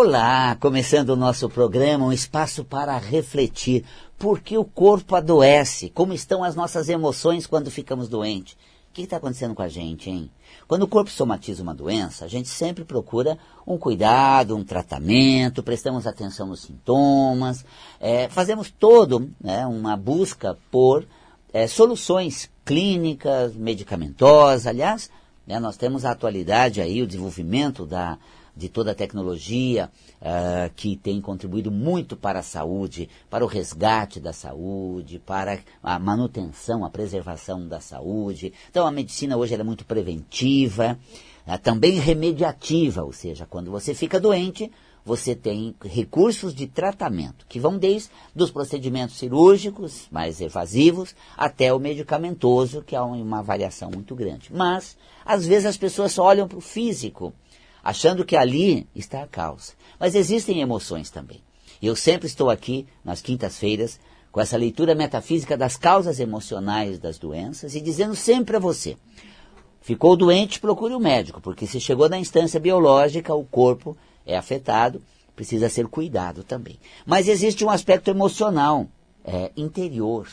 Olá, começando o nosso programa, um espaço para refletir. Por que o corpo adoece? Como estão as nossas emoções quando ficamos doentes? O que está acontecendo com a gente, hein? Quando o corpo somatiza uma doença, a gente sempre procura um cuidado, um tratamento, prestamos atenção nos sintomas, é, fazemos todo né, uma busca por é, soluções clínicas, medicamentosas. Aliás, né, nós temos a atualidade aí, o desenvolvimento da, de toda a tecnologia uh, que tem contribuído muito para a saúde, para o resgate da saúde, para a manutenção, a preservação da saúde. Então a medicina hoje é muito preventiva, uh, também remediativa, ou seja, quando você fica doente, você tem recursos de tratamento, que vão desde os procedimentos cirúrgicos, mais evasivos, até o medicamentoso, que há uma variação muito grande. Mas, às vezes, as pessoas só olham para o físico, achando que ali está a causa. Mas existem emoções também. E eu sempre estou aqui, nas quintas-feiras, com essa leitura metafísica das causas emocionais das doenças e dizendo sempre a você: ficou doente, procure o um médico, porque se chegou na instância biológica, o corpo é afetado, precisa ser cuidado também. Mas existe um aspecto emocional, é, interior.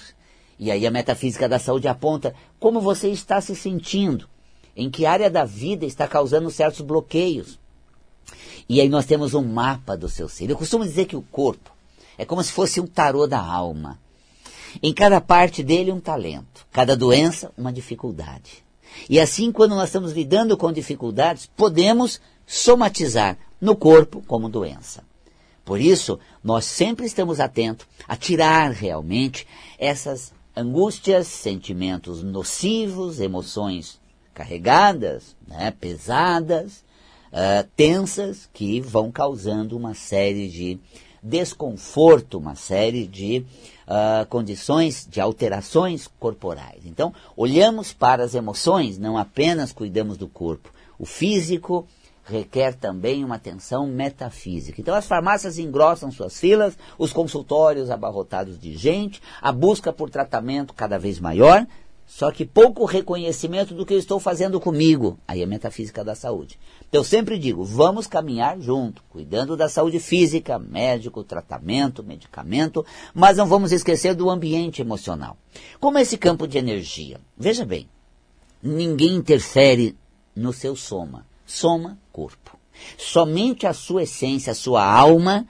E aí a metafísica da saúde aponta como você está se sentindo em que área da vida está causando certos bloqueios. E aí nós temos um mapa do seu ser. Eu costumo dizer que o corpo é como se fosse um tarô da alma. Em cada parte dele um talento, cada doença uma dificuldade. E assim, quando nós estamos lidando com dificuldades, podemos somatizar no corpo como doença. Por isso, nós sempre estamos atentos a tirar realmente essas angústias, sentimentos nocivos, emoções carregadas, né, pesadas, uh, tensas, que vão causando uma série de desconforto, uma série de uh, condições de alterações corporais. Então, olhamos para as emoções, não apenas cuidamos do corpo. O físico requer também uma atenção metafísica. Então as farmácias engrossam suas filas, os consultórios abarrotados de gente, a busca por tratamento cada vez maior, só que pouco reconhecimento do que eu estou fazendo comigo. Aí é metafísica da saúde. Então eu sempre digo, vamos caminhar junto, cuidando da saúde física, médico, tratamento, medicamento, mas não vamos esquecer do ambiente emocional. Como é esse campo de energia? Veja bem, ninguém interfere no seu soma. Soma, corpo. Somente a sua essência, a sua alma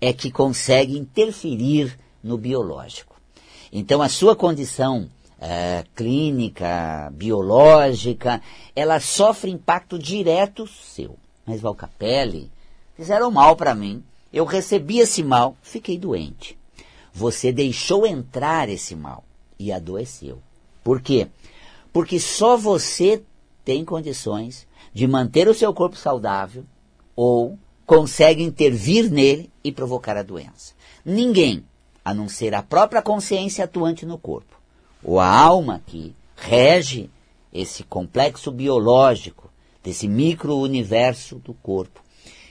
é que consegue interferir no biológico. Então a sua condição é, clínica, biológica, ela sofre impacto direto seu. Mas Valcapelli, fizeram mal para mim, eu recebi esse mal, fiquei doente. Você deixou entrar esse mal e adoeceu. Por quê? Porque só você tem condições de manter o seu corpo saudável ou consegue intervir nele e provocar a doença. Ninguém, a não ser a própria consciência atuante no corpo ou a alma que rege esse complexo biológico desse micro-universo do corpo,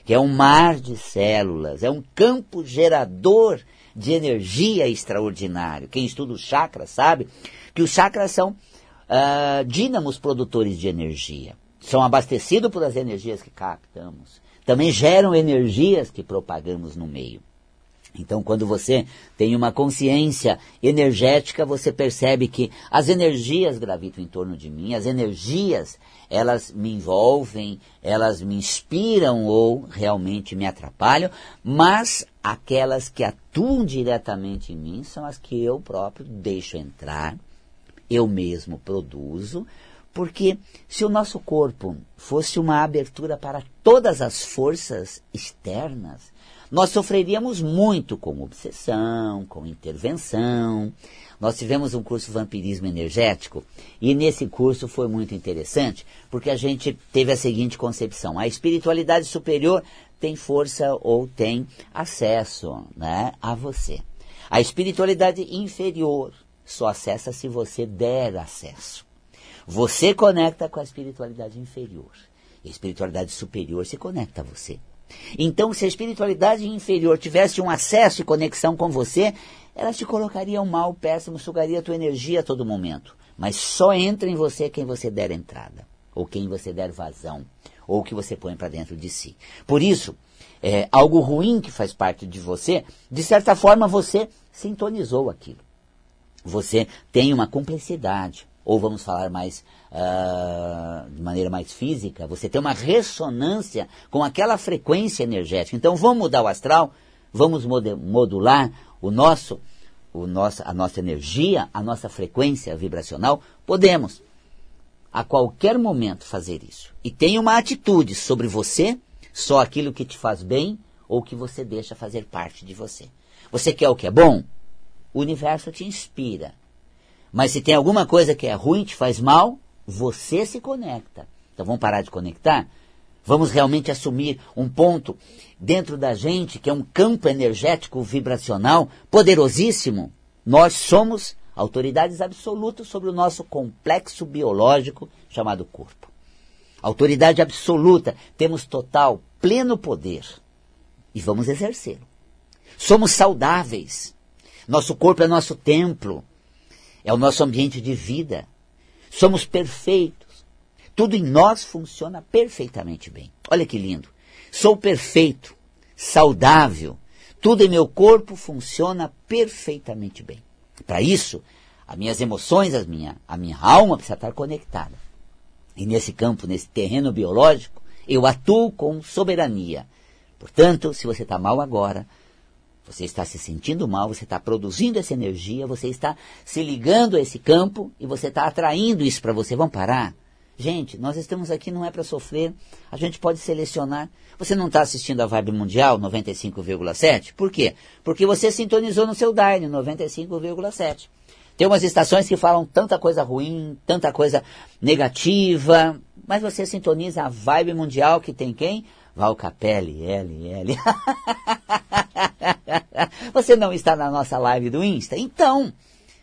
que é um mar de células, é um campo gerador de energia extraordinário. Quem estuda os chakras sabe que os chakras são uh, dínamos produtores de energia. São abastecidos por as energias que captamos. Também geram energias que propagamos no meio. Então, quando você tem uma consciência energética, você percebe que as energias gravitam em torno de mim, as energias, elas me envolvem, elas me inspiram ou realmente me atrapalham, mas aquelas que atuam diretamente em mim são as que eu próprio deixo entrar, eu mesmo produzo, porque se o nosso corpo fosse uma abertura para todas as forças externas, nós sofreríamos muito com obsessão, com intervenção. Nós tivemos um curso vampirismo energético e nesse curso foi muito interessante porque a gente teve a seguinte concepção: a espiritualidade superior tem força ou tem acesso né, a você. A espiritualidade inferior só acessa se você der acesso. Você conecta com a espiritualidade inferior. A espiritualidade superior se conecta a você. Então, se a espiritualidade inferior tivesse um acesso e conexão com você, ela te colocaria um mal péssimo, sugaria a tua energia a todo momento. Mas só entra em você quem você der entrada, ou quem você der vazão, ou que você põe para dentro de si. Por isso, é, algo ruim que faz parte de você, de certa forma você sintonizou aquilo. Você tem uma cumplicidade, ou vamos falar mais uh, de maneira mais física, você tem uma ressonância com aquela frequência energética. Então vamos mudar o astral, vamos modular o nosso, o nosso, a nossa energia, a nossa frequência vibracional. Podemos a qualquer momento fazer isso. E tem uma atitude sobre você, só aquilo que te faz bem ou que você deixa fazer parte de você. Você quer o que é bom? O universo te inspira. Mas se tem alguma coisa que é ruim, te faz mal, você se conecta. Então vamos parar de conectar? Vamos realmente assumir um ponto dentro da gente que é um campo energético vibracional poderosíssimo. Nós somos autoridades absolutas sobre o nosso complexo biológico chamado corpo. Autoridade absoluta, temos total, pleno poder e vamos exercê-lo. Somos saudáveis. Nosso corpo é nosso templo, é o nosso ambiente de vida. Somos perfeitos. Tudo em nós funciona perfeitamente bem. Olha que lindo. Sou perfeito, saudável. Tudo em meu corpo funciona perfeitamente bem. Para isso, as minhas emoções, as minha, a minha alma precisa estar conectada. E nesse campo, nesse terreno biológico, eu atuo com soberania. Portanto, se você está mal agora, você está se sentindo mal, você está produzindo essa energia, você está se ligando a esse campo e você está atraindo isso para você. Vamos parar? Gente, nós estamos aqui não é para sofrer, a gente pode selecionar. Você não está assistindo a Vibe Mundial 95,7? Por quê? Porque você sintonizou no seu Dyne 95,7. Tem umas estações que falam tanta coisa ruim, tanta coisa negativa, mas você sintoniza a Vibe Mundial que tem quem? Val Capelli, L, L. Você não está na nossa live do Insta? Então,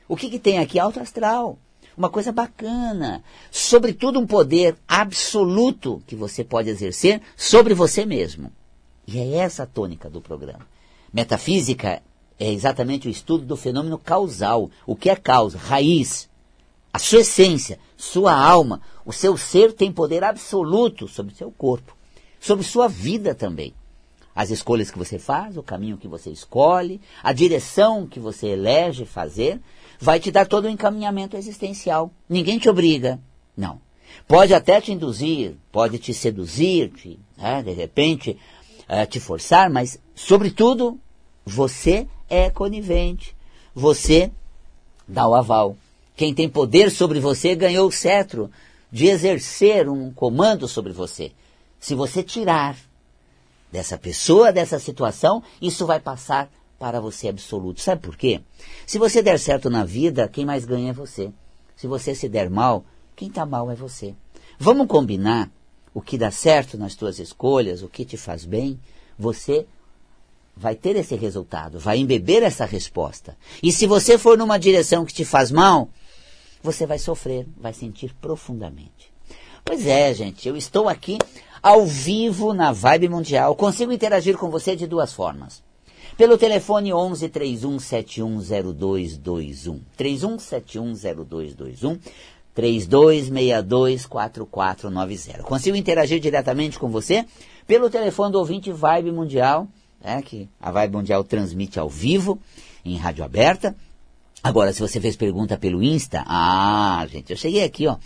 o que, que tem aqui? Alto astral. Uma coisa bacana. Sobretudo um poder absoluto que você pode exercer sobre você mesmo. E é essa a tônica do programa. Metafísica é exatamente o estudo do fenômeno causal. O que é causa? Raiz. A sua essência, sua alma, o seu ser tem poder absoluto sobre o seu corpo sobre sua vida também. As escolhas que você faz, o caminho que você escolhe, a direção que você elege fazer, vai te dar todo o encaminhamento existencial. Ninguém te obriga, não. Pode até te induzir, pode te seduzir, te, né, de repente uh, te forçar, mas, sobretudo, você é conivente. Você dá o aval. Quem tem poder sobre você ganhou o cetro de exercer um comando sobre você. Se você tirar dessa pessoa, dessa situação, isso vai passar para você absoluto. Sabe por quê? Se você der certo na vida, quem mais ganha é você. Se você se der mal, quem está mal é você. Vamos combinar o que dá certo nas tuas escolhas, o que te faz bem, você vai ter esse resultado, vai embeber essa resposta. E se você for numa direção que te faz mal, você vai sofrer, vai sentir profundamente. Pois é, gente, eu estou aqui ao vivo na Vibe Mundial. Consigo interagir com você de duas formas. Pelo telefone 11 31710221. 31710221. 32624490. Consigo interagir diretamente com você pelo telefone do ouvinte Vibe Mundial, né, que a Vibe Mundial transmite ao vivo, em rádio aberta. Agora, se você fez pergunta pelo Insta, ah, gente, eu cheguei aqui, ó.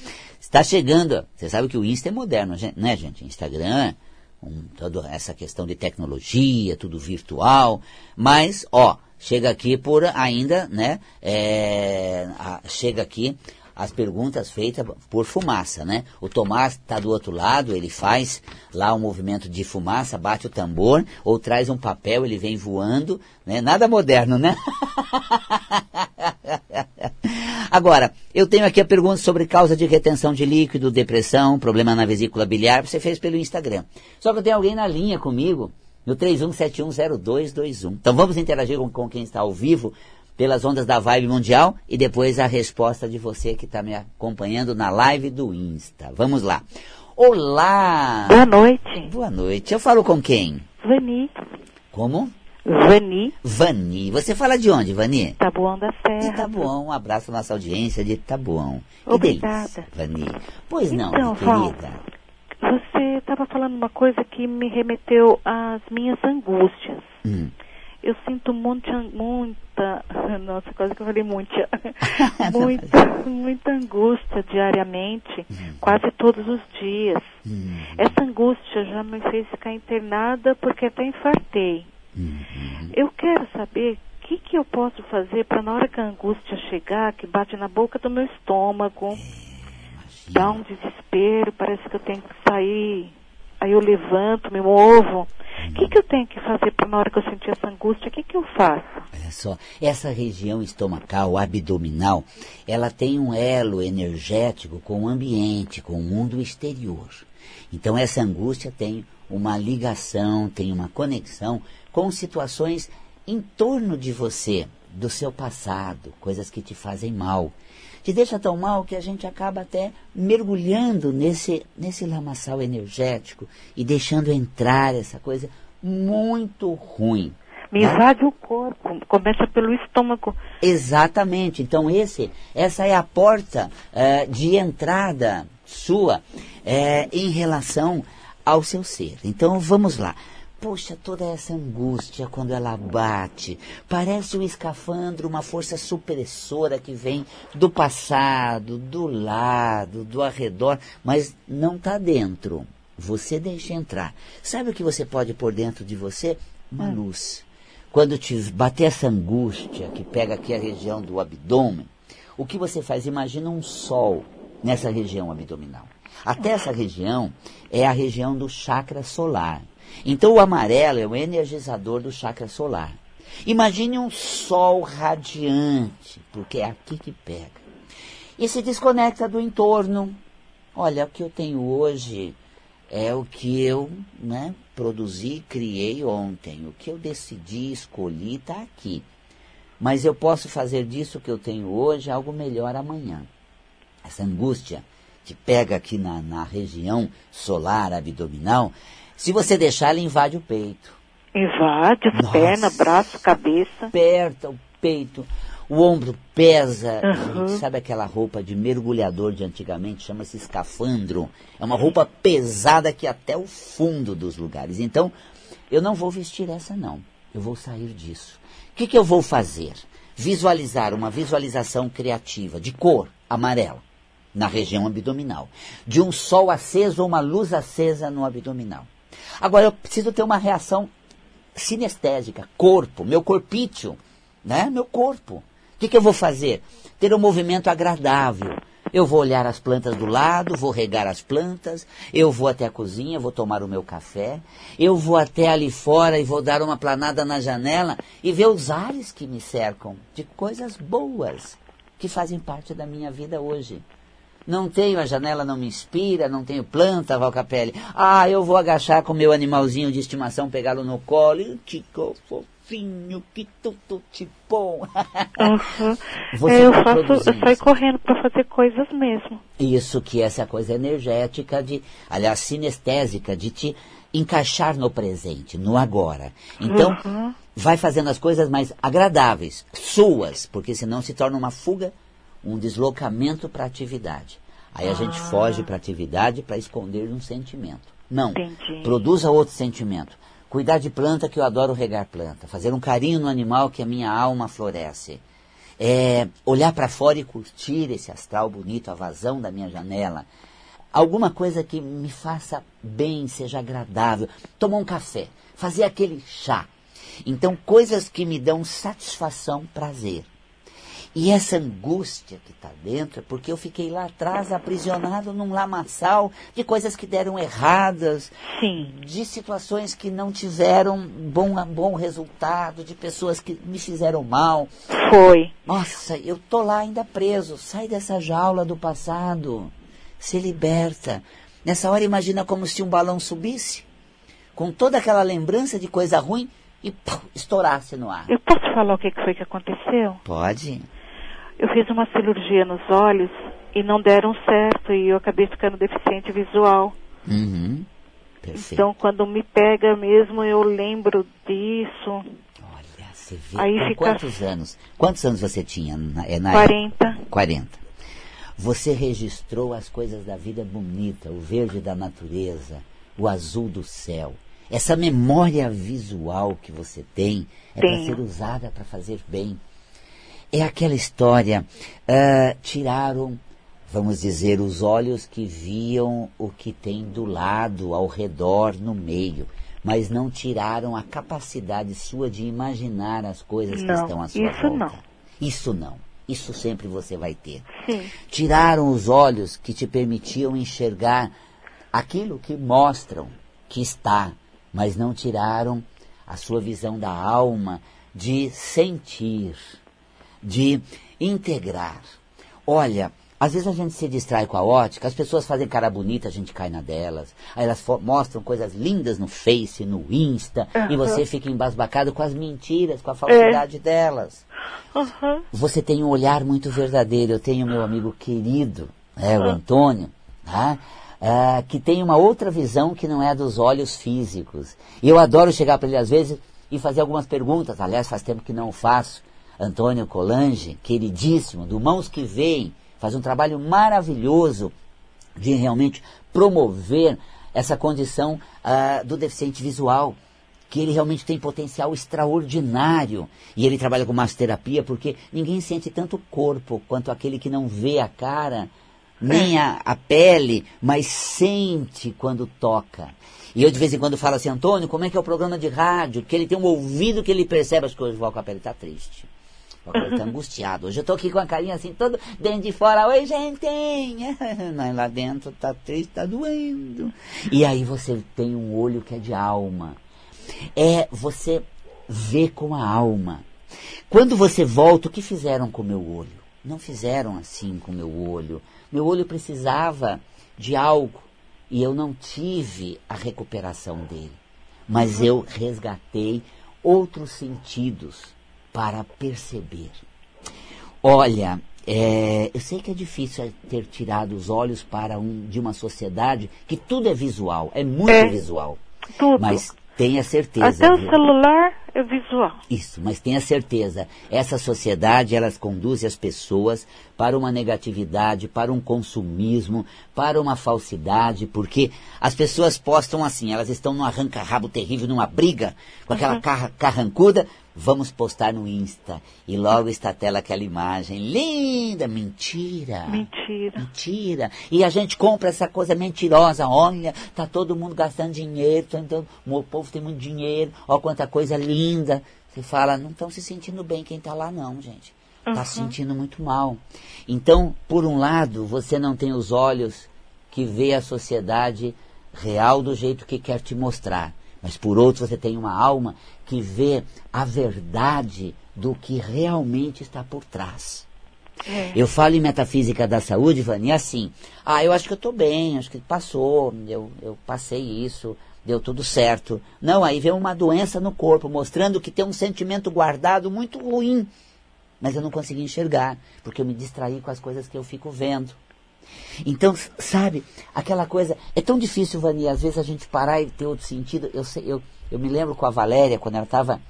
Está chegando. Você sabe que o Insta é moderno, né, gente? Instagram, um, toda essa questão de tecnologia, tudo virtual. Mas, ó, chega aqui por ainda, né? É, a, chega aqui as perguntas feitas por fumaça, né? O Tomás está do outro lado, ele faz lá um movimento de fumaça, bate o tambor, ou traz um papel, ele vem voando, né? Nada moderno, né? Agora, eu tenho aqui a pergunta sobre causa de retenção de líquido, depressão, problema na vesícula biliar, você fez pelo Instagram. Só que eu tenho alguém na linha comigo, no 31710221. Então vamos interagir com, com quem está ao vivo pelas ondas da Vibe Mundial e depois a resposta de você que está me acompanhando na live do Insta. Vamos lá. Olá! Boa noite. Boa noite. Eu falo com quem? Vani. Como? Vani. Vani. Você fala de onde, Vani? Tabuão da Serra. De Tabuão. Um abraço à nossa audiência de Tabuão. Que Obrigada. Delícia, Vani. Pois não, então, querida. você você estava falando uma coisa que me remeteu às minhas angústias. Hum. Eu sinto muita, muita, nossa, quase que eu falei muita, muita, muita angústia diariamente, quase todos os dias. Hum. Essa angústia já me fez ficar internada porque até infartei. Hum. Eu quero saber o que, que eu posso fazer para na hora que a angústia chegar, que bate na boca do meu estômago, dá um desespero, parece que eu tenho que sair. Aí eu levanto, me movo. O que, que eu tenho que fazer para na hora que eu sentir essa angústia, o que, que eu faço? Olha só, essa região estomacal, abdominal, ela tem um elo energético com o ambiente, com o mundo exterior. Então essa angústia tem uma ligação, tem uma conexão com situações em torno de você, do seu passado, coisas que te fazem mal. Te deixa tão mal que a gente acaba até mergulhando nesse, nesse lamaçal energético e deixando entrar essa coisa muito ruim. Me né? invade o corpo, começa pelo estômago. Exatamente. Então esse, essa é a porta eh, de entrada sua eh, em relação ao seu ser. Então vamos lá. Poxa, toda essa angústia quando ela bate, parece um escafandro, uma força supressora que vem do passado, do lado, do arredor, mas não está dentro. Você deixa entrar. Sabe o que você pode pôr dentro de você? Uma luz. Quando te bater essa angústia que pega aqui a região do abdômen, o que você faz? Imagina um sol nessa região abdominal. Até essa região é a região do chakra solar. Então o amarelo é o energizador do chakra solar. Imagine um sol radiante, porque é aqui que pega. E se desconecta do entorno. Olha, o que eu tenho hoje é o que eu né, produzi, criei ontem. O que eu decidi, escolhi, está aqui. Mas eu posso fazer disso que eu tenho hoje algo melhor amanhã. Essa angústia que pega aqui na, na região solar abdominal, se você deixar, ela invade o peito. Invade as Nossa. pernas, braço, cabeça. Aperta o peito, o ombro pesa. Uhum. Gente, sabe aquela roupa de mergulhador de antigamente? Chama-se escafandro. É uma roupa pesada que até o fundo dos lugares. Então, eu não vou vestir essa, não. Eu vou sair disso. O que, que eu vou fazer? Visualizar uma visualização criativa de cor amarela na região abdominal, de um sol aceso ou uma luz acesa no abdominal. Agora eu preciso ter uma reação sinestésica, corpo, meu corpício, né? Meu corpo. O que, que eu vou fazer? Ter um movimento agradável. Eu vou olhar as plantas do lado, vou regar as plantas, eu vou até a cozinha, vou tomar o meu café, eu vou até ali fora e vou dar uma planada na janela e ver os ares que me cercam de coisas boas que fazem parte da minha vida hoje. Não tenho, a janela não me inspira, não tenho planta, Valcapelli. Ah, eu vou agachar com o meu animalzinho de estimação, pegá-lo no colo e Tico fofinho, que tudo te bom. Uhum. Você eu vai faço, eu saio correndo para fazer coisas mesmo. Isso que é essa coisa energética, de, aliás, sinestésica, de te encaixar no presente, no agora. Então, Uhum. vai fazendo as coisas mais agradáveis, suas, porque senão se torna uma fuga, um deslocamento para a atividade. Aí a gente foge para a atividade para esconder um sentimento. Não. Entendi. Produza outro sentimento. Cuidar de planta, que eu adoro regar planta. Fazer um carinho no animal, que a minha alma floresce. É, olhar para fora e curtir esse astral bonito, a vazão da minha janela. Alguma coisa que me faça bem, seja agradável. Tomar um café, fazer aquele chá. Então, coisas que me dão satisfação, prazer. E essa angústia que está dentro é porque eu fiquei lá atrás aprisionado num lamaçal de coisas que deram erradas, Sim. de situações que não tiveram bom, bom resultado, de pessoas que me fizeram mal. Foi. Nossa, eu tô lá ainda preso. Sai dessa jaula do passado. Se liberta. Nessa hora imagina como se um balão subisse, com toda aquela lembrança de coisa ruim e pum, estourasse no ar. Eu posso falar o que que foi que aconteceu? Pode? Eu fiz uma cirurgia nos olhos e não deram certo e eu acabei ficando deficiente visual. Uhum. Então, quando me pega mesmo, eu lembro disso. Olha, você vê Aí com fica- quantos anos? Quantos anos você tinha na, é, na 40. época? 40. Você registrou as coisas da vida bonita, o verde da natureza, o azul do céu. Essa memória visual que você tem é para ser usada para fazer bem. É aquela história, uh, tiraram, vamos dizer, os olhos que viam o que tem do lado, ao redor, no meio, mas não tiraram a capacidade sua de imaginar as coisas não, que estão à sua isso volta. Não. Isso não. Isso sempre você vai ter. Sim. Tiraram os olhos que te permitiam enxergar aquilo que mostram que está, mas não tiraram a sua visão da alma de sentir, de integrar. Olha, às vezes a gente se distrai com a ótica, as pessoas fazem cara bonita, a gente cai na delas. Aí elas mostram coisas lindas no Face, no Insta, uhum. e você fica embasbacado com as mentiras, com a falsidade é. delas. Uhum. Você tem um olhar muito verdadeiro. Eu tenho meu amigo querido, é, o Antônio, tá? Que tem uma outra visão que não é dos olhos físicos. E eu adoro chegar para ele às vezes e fazer algumas perguntas. Aliás, faz tempo que não o faço. Antônio Colange, queridíssimo, do Mãos que Vêm, faz um trabalho maravilhoso de realmente promover essa condição uh, do deficiente visual que ele realmente tem potencial extraordinário. E ele trabalha com massoterapia porque ninguém sente tanto o corpo quanto aquele que não vê a cara, nem a, a pele, mas sente quando toca. E eu de vez em quando falo assim, Antônio, como é que é o programa de rádio? Que ele tem um ouvido que ele percebe as coisas. O pele está triste. Está angustiado. Hoje eu estou aqui com a carinha assim, todo dentro de fora. Oi, gente! Não, lá dentro está triste, está doendo. E aí você tem um olho que é de alma é você ver com a alma. Quando você volta, o que fizeram com o meu olho? Não fizeram assim com o meu olho. Meu olho precisava de algo e eu não tive a recuperação dele. Mas eu resgatei outros sentidos para perceber. Olha, é, eu sei que é difícil ter tirado os olhos para um, de uma sociedade que tudo é visual, é muito é, visual. Tudo. Mas Tenha certeza. Até o celular é visual. Isso, mas tenha certeza. Essa sociedade, elas conduzem as pessoas para uma negatividade, para um consumismo, para uma falsidade, porque as pessoas postam assim, elas estão num arranca-rabo terrível, numa briga, com aquela uhum. carrancuda, vamos postar no Insta. E logo está tela aquela imagem linda, mentira. Mentira. Mentira. E a gente compra essa coisa mentirosa. Olha, tá todo mundo gastando dinheiro, então, o povo tem muito dinheiro, olha quanta coisa linda. Você fala, não estão se sentindo bem quem está lá não, gente. Está uhum. se sentindo muito mal. Então, por um lado, você não tem os olhos que vê a sociedade real do jeito que quer te mostrar. Mas por outro, você tem uma alma que vê a verdade do que realmente está por trás. É. Eu falo em metafísica da saúde, Vani, assim, ah, eu acho que eu estou bem, acho que passou, eu, eu passei isso, deu tudo certo. Não, aí vem uma doença no corpo, mostrando que tem um sentimento guardado muito ruim, mas eu não consegui enxergar, porque eu me distraí com as coisas que eu fico vendo. Então, sabe, aquela coisa. É tão difícil, Vani, às vezes a gente parar e ter outro sentido. Eu, sei, eu, eu me lembro com a Valéria, quando ela estava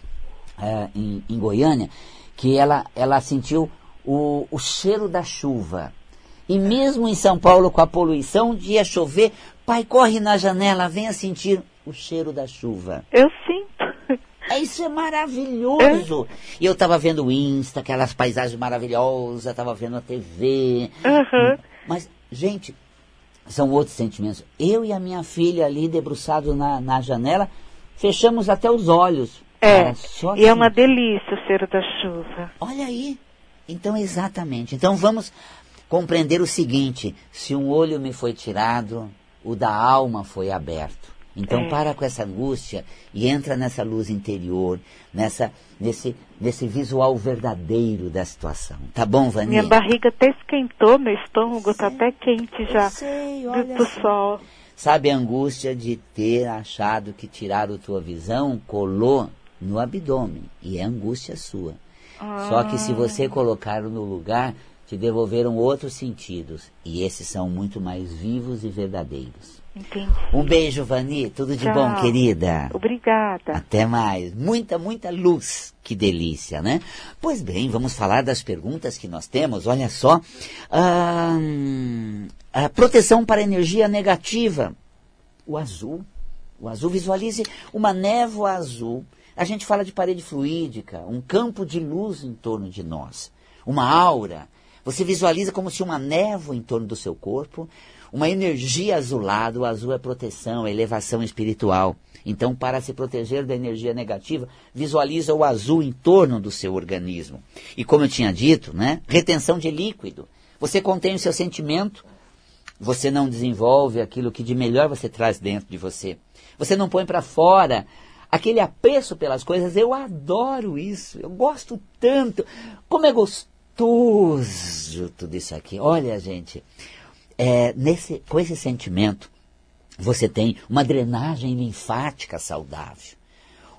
é, em, em Goiânia, que ela, ela sentiu o, o cheiro da chuva. E mesmo em São Paulo, com a poluição, um dia chover, pai, corre na janela, venha sentir o cheiro da chuva. Eu sinto. É, isso é maravilhoso. É. E eu estava vendo o Insta, aquelas paisagens maravilhosas, estava vendo a TV. Uhum. Mas, gente, são outros sentimentos. Eu e a minha filha ali, debruçados na, na janela, fechamos até os olhos. É, só e é uma delícia o cheiro da chuva. Olha aí. Então, exatamente. Então, vamos compreender o seguinte: se um olho me foi tirado, o da alma foi aberto. Então é. para com essa angústia e entra nessa luz interior, nessa, nesse, nesse visual verdadeiro da situação. Tá bom, Vani? Minha barriga até esquentou, meu estômago está até quente já. Sei, do sol. Sabe a angústia de ter achado que tiraram tua visão, colou no abdômen. E é angústia sua. Ah. Só que se você colocar no lugar, te devolveram outros sentidos. E esses são muito mais vivos e verdadeiros. Entendi. Um beijo, Vani. Tudo de Tchau. bom, querida. Obrigada. Até mais. Muita, muita luz. Que delícia, né? Pois bem, vamos falar das perguntas que nós temos. Olha só. Ah, a proteção para energia negativa. O azul. O azul, visualize uma névoa azul. A gente fala de parede fluídica, um campo de luz em torno de nós, uma aura. Você visualiza como se uma névoa em torno do seu corpo, uma energia azulada. O azul é proteção, é elevação espiritual. Então, para se proteger da energia negativa, visualiza o azul em torno do seu organismo. E como eu tinha dito, né, retenção de líquido. Você contém o seu sentimento, você não desenvolve aquilo que de melhor você traz dentro de você. Você não põe para fora aquele apreço pelas coisas. Eu adoro isso, eu gosto tanto. Como é gostoso tudo isso aqui. Olha, gente, é, nesse, com esse sentimento, você tem uma drenagem linfática saudável.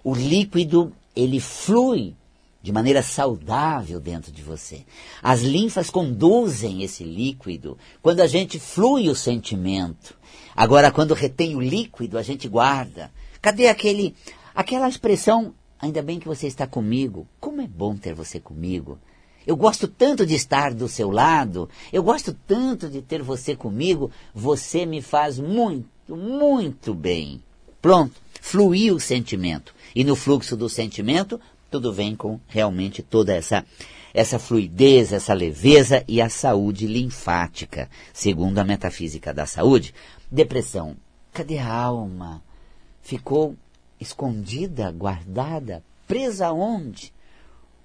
O líquido, ele flui de maneira saudável dentro de você. As linfas conduzem esse líquido quando a gente flui o sentimento. Agora, quando retém o líquido, a gente guarda. Cadê aquele, aquela expressão, ainda bem que você está comigo? Como é bom ter você comigo. Eu gosto tanto de estar do seu lado, eu gosto tanto de ter você comigo, você me faz muito, muito bem. Pronto, fluiu o sentimento. E no fluxo do sentimento, tudo vem com realmente toda essa essa fluidez, essa leveza e a saúde linfática, segundo a metafísica da saúde. Depressão. Cadê a alma? Ficou escondida, guardada, presa onde?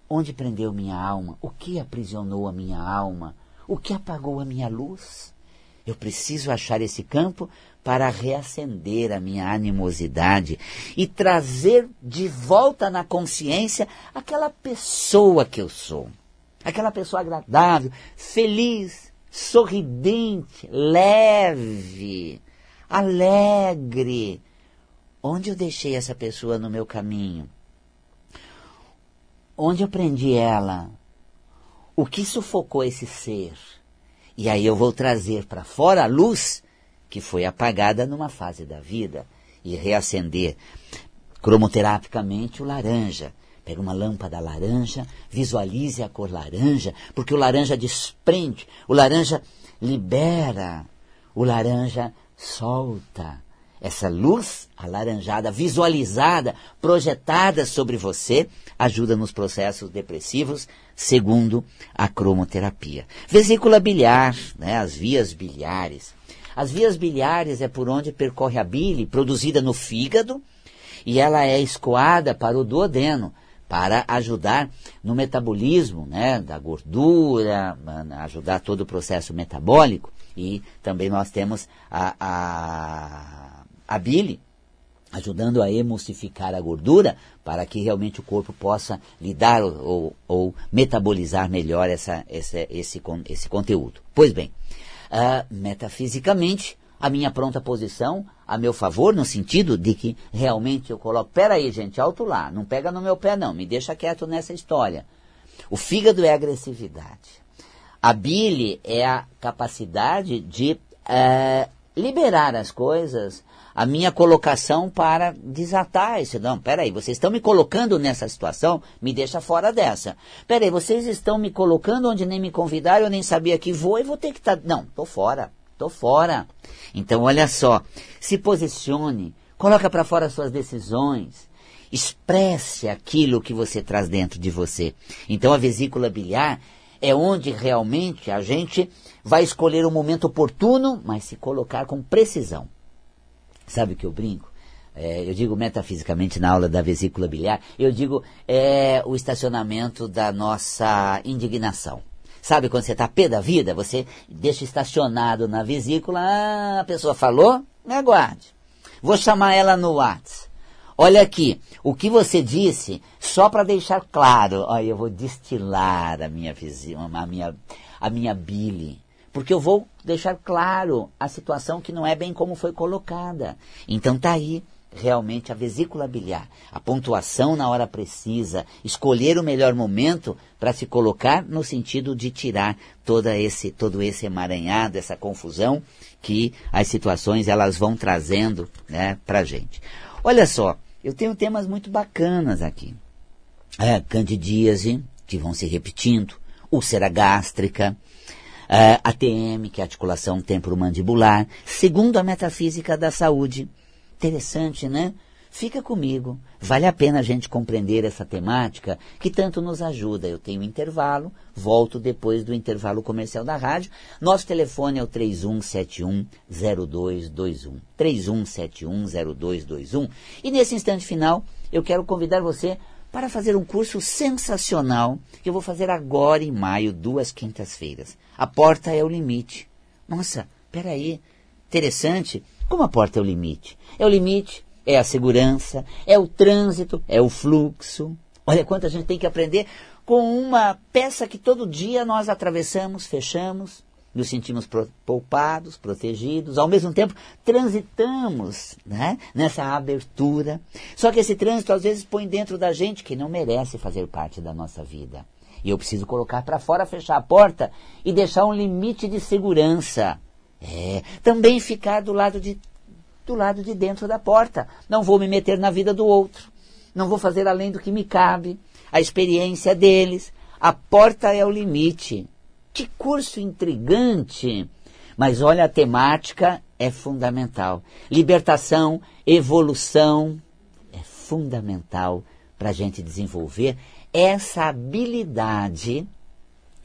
Onde prendeu minha alma? O que aprisionou a minha alma? O que apagou a minha luz? Eu preciso achar esse campo para reacender a minha animosidade e trazer de volta na consciência aquela pessoa que eu sou. Aquela pessoa agradável, feliz, sorridente, leve, alegre. Onde eu deixei essa pessoa no meu caminho? Onde eu prendi ela? O que sufocou esse ser? E aí eu vou trazer para fora a luz que foi apagada numa fase da vida e reacender cromoterapicamente o laranja. Pega uma lâmpada laranja, visualize a cor laranja, porque o laranja desprende, o laranja libera, o laranja solta. Essa luz alaranjada, visualizada, projetada sobre você, ajuda nos processos depressivos, segundo a cromoterapia. Vesícula biliar, né, as vias biliares. As vias biliares é por onde percorre a bile, produzida no fígado, e ela é escoada para o duodeno, para ajudar no metabolismo né, da gordura, ajudar todo o processo metabólico. E também nós temos a, a, a bile, ajudando a emulsificar a gordura para que realmente o corpo possa lidar ou, ou, metabolizar melhor essa, essa, esse, esse conteúdo. Pois bem, uh, metafisicamente, a minha pronta posição a meu favor, no sentido de que realmente eu coloco, peraí gente, alto lá, não pega no meu pé não, me deixa quieto nessa história. O fígado é agressividade. A bile é a capacidade de uh, liberar as coisas, a minha colocação para desatar isso. Não, peraí, vocês estão me colocando nessa situação, me deixa fora dessa. Peraí, vocês estão me colocando onde nem me convidaram, eu nem sabia que vou e vou ter que estar. Tá... Não, tô fora, tô fora. Então, olha só, se posicione, coloca para fora suas decisões, expresse aquilo que você traz dentro de você. Então, a vesícula biliar é onde realmente a gente vai escolher o momento oportuno, mas se colocar com precisão. Sabe o que eu brinco? É, eu digo metafisicamente na aula da vesícula biliar, eu digo é o estacionamento da nossa indignação. Sabe quando você está pé da vida, você deixa estacionado na vesícula, ah, a pessoa falou, me aguarde. Vou chamar ela no WhatsApp. Olha aqui, o que você disse, só para deixar claro, olha, eu vou destilar a minha, a minha, a minha bile porque eu vou deixar claro a situação que não é bem como foi colocada. Então tá aí realmente a vesícula biliar, a pontuação na hora precisa, escolher o melhor momento para se colocar no sentido de tirar toda esse, todo esse emaranhado, essa confusão que as situações elas vão trazendo né, para gente. Olha só, eu tenho temas muito bacanas aqui. É, candidíase, que vão se repetindo, úlcera gástrica, ATM, que é articulação temporomandibular, segundo a metafísica da saúde, Interessante, né? Fica comigo. Vale a pena a gente compreender essa temática que tanto nos ajuda. Eu tenho intervalo, volto depois do intervalo comercial da rádio. Nosso telefone é o 31710221. 31710221. E nesse instante final, eu quero convidar você para fazer um curso sensacional que eu vou fazer agora em maio, duas quintas-feiras. A porta é o limite. Nossa, peraí, interessante. Como a porta é o limite? É o limite é a segurança, é o trânsito, é o fluxo. Olha quanto a gente tem que aprender com uma peça que todo dia nós atravessamos, fechamos, nos sentimos poupados, protegidos, ao mesmo tempo transitamos né, nessa abertura. Só que esse trânsito às vezes põe dentro da gente que não merece fazer parte da nossa vida. E eu preciso colocar para fora, fechar a porta e deixar um limite de segurança. É, também ficar do lado de do lado de dentro da porta. Não vou me meter na vida do outro. Não vou fazer além do que me cabe. A experiência deles. A porta é o limite. Que curso intrigante! Mas olha, a temática é fundamental. Libertação, evolução, é fundamental para a gente desenvolver essa habilidade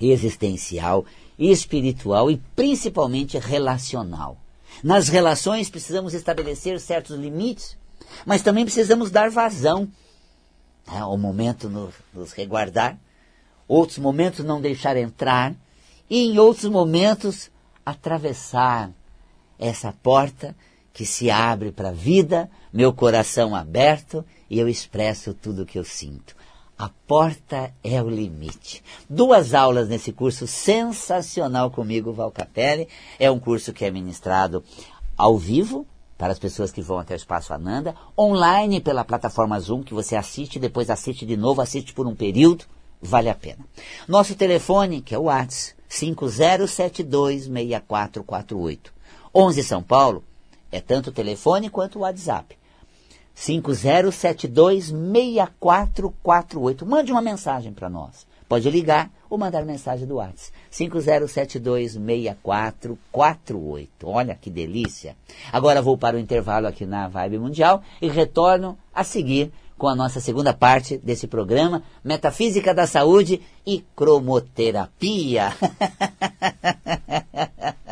existencial, espiritual e principalmente relacional. Nas relações precisamos estabelecer certos limites, mas também precisamos dar vazão. Né? Um momento nos, nos reguardar, outros momentos não deixar entrar, e em outros momentos atravessar essa porta que se abre para a vida, meu coração aberto e eu expresso tudo o que eu sinto. A porta é o limite. Duas aulas nesse curso sensacional comigo, Val Capelli. É um curso que é ministrado ao vivo, para as pessoas que vão até o Espaço Ananda, online pela plataforma Zoom, que você assiste, depois assiste de novo, assiste por um período, vale a pena. Nosso telefone, que é o WhatsApp, 50726448. 11 São Paulo, é tanto o telefone quanto o WhatsApp. 50726448. Mande uma mensagem para nós. Pode ligar ou mandar mensagem do WhatsApp. 50726448. Olha que delícia. Agora vou para o intervalo aqui na Vibe Mundial e retorno a seguir com a nossa segunda parte desse programa, Metafísica da Saúde e Cromoterapia.